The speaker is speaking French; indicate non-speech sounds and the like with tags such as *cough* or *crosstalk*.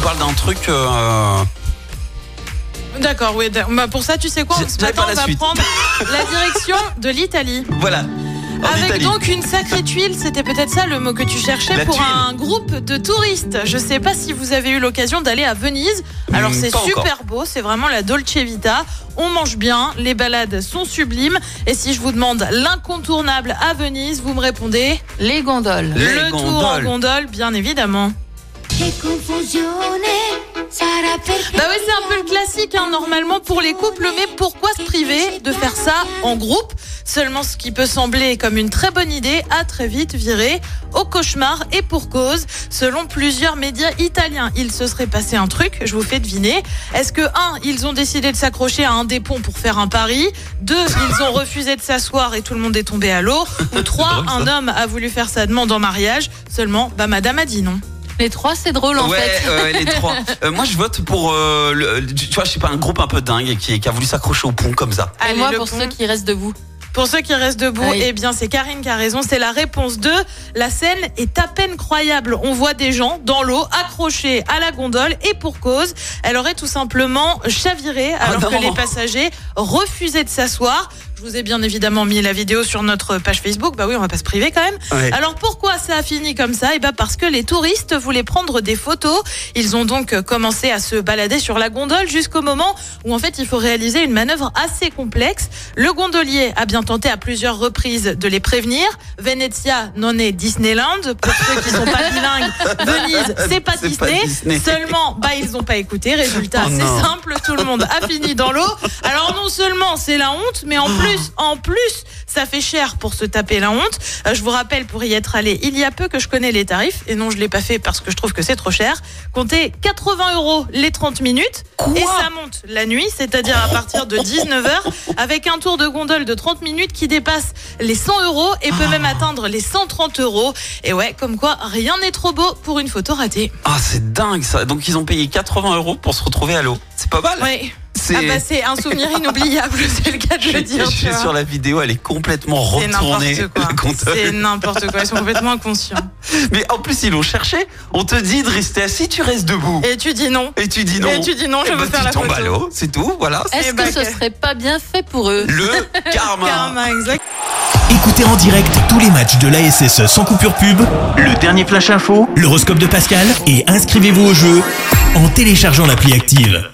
nous parles d'un truc. euh, D'accord, oui. bah, pour ça, tu sais quoi Ce matin, on va suite. prendre *laughs* la direction de l'Italie. Voilà. En Avec Italie. donc une sacrée tuile, c'était peut-être ça le mot que tu cherchais La pour tuile. un groupe de touristes. Je sais pas si vous avez eu l'occasion d'aller à Venise. Alors Hmm, c'est super encore. beau, c'est vraiment la Dolce Vita. On mange bien, les balades sont sublimes. Et si je vous demande l'incontournable à Venise, vous me répondez Les gondoles. Les le tour en gondoles. gondole, bien évidemment. Bah oui, c'est un peu le classique hein, normalement pour les couples, mais pourquoi se priver de faire ça en groupe? Seulement ce qui peut sembler comme une très bonne idée a très vite viré au cauchemar et pour cause. Selon plusieurs médias italiens, il se serait passé un truc, je vous fais deviner. Est-ce que un, ils ont décidé de s'accrocher à un des ponts pour faire un pari? Deux, ils ont refusé de s'asseoir et tout le monde est tombé à l'eau? Ou *laughs* trois, drôle, ça. un homme a voulu faire sa demande en mariage, seulement bah madame a dit non. Les trois, c'est drôle en ouais, fait. euh, les trois. *laughs* Euh, moi, je vote pour, euh, le- tu vois, je sais pas, un groupe un peu dingue qui, qui a voulu s'accrocher au pont comme ça. Et moi, pour pont. ceux qui restent debout. Pour ceux qui restent debout, Oui. eh bien c'est Karine qui a raison, c'est la réponse 2. La scène est à peine croyable. On voit des gens dans l'eau accrochés à la gondole et pour cause, elle aurait tout simplement chaviré alors non. que les passagers refusaient de s'asseoir. Je vous ai bien évidemment mis la vidéo sur notre page Facebook. Bah oui, on va pas se priver quand même. Ouais. Alors pourquoi ça a fini comme ça? Eh ben parce que les touristes voulaient prendre des photos. Ils ont donc commencé à se balader sur la gondole jusqu'au moment où en fait il faut réaliser une manœuvre assez complexe. Le gondolier a bien tenté à plusieurs reprises de les prévenir. Venezia non est Disneyland. Pour ceux qui sont pas bilingues, *laughs* Venise c'est pas, Disney. Seulement, bah ils ont pas écouté. Résultat, Oh c'est non. simple, tout le monde a fini dans l'eau. Alors non seulement c'est la honte, mais en plus, *laughs* en plus, ça fait cher pour se taper la honte. Euh, je vous rappelle pour y être allé il y a peu que je connais les tarifs et non je l'ai pas fait parce que je trouve que c'est trop cher. Comptez 80 euros les 30 minutes et ça monte la nuit, c'est-à-dire à partir de 19h avec un tour de gondole de 30 minutes qui dépasse les 100 euros et peut même atteindre les 130 euros. Et ouais, comme quoi rien n'est trop beau pour une photo ratée. Ah, c'est dingue ça. Donc, ils ont payé 80 euros pour se retrouver à l'eau. C'est pas mal. Ouais. C'est. Ah bah c'est un souvenir inoubliable, *laughs* c'est le cas de je le dire. je suis sur la vidéo, elle est complètement C'est retournée. quoi. C'est n'importe quoi. Ils sont complètement inconscients. *laughs* Mais en plus, ils l'ont cherché. On te dit de rester assis, tu restes debout. Et tu dis non. Et tu dis non. Et tu dis non, je Eh veux ben, faire tu la tombes photo. à l'eau, c'est tout, voilà. Est-ce bah, que ce que- serait pas bien fait pour eux Le *laughs* karma. Karma, exact. Écoutez en direct tous les matchs de l'ASSE sans coupure pub, le dernier flash info, l'horoscope de Pascal et inscrivez-vous au jeu en téléchargeant l'appli active.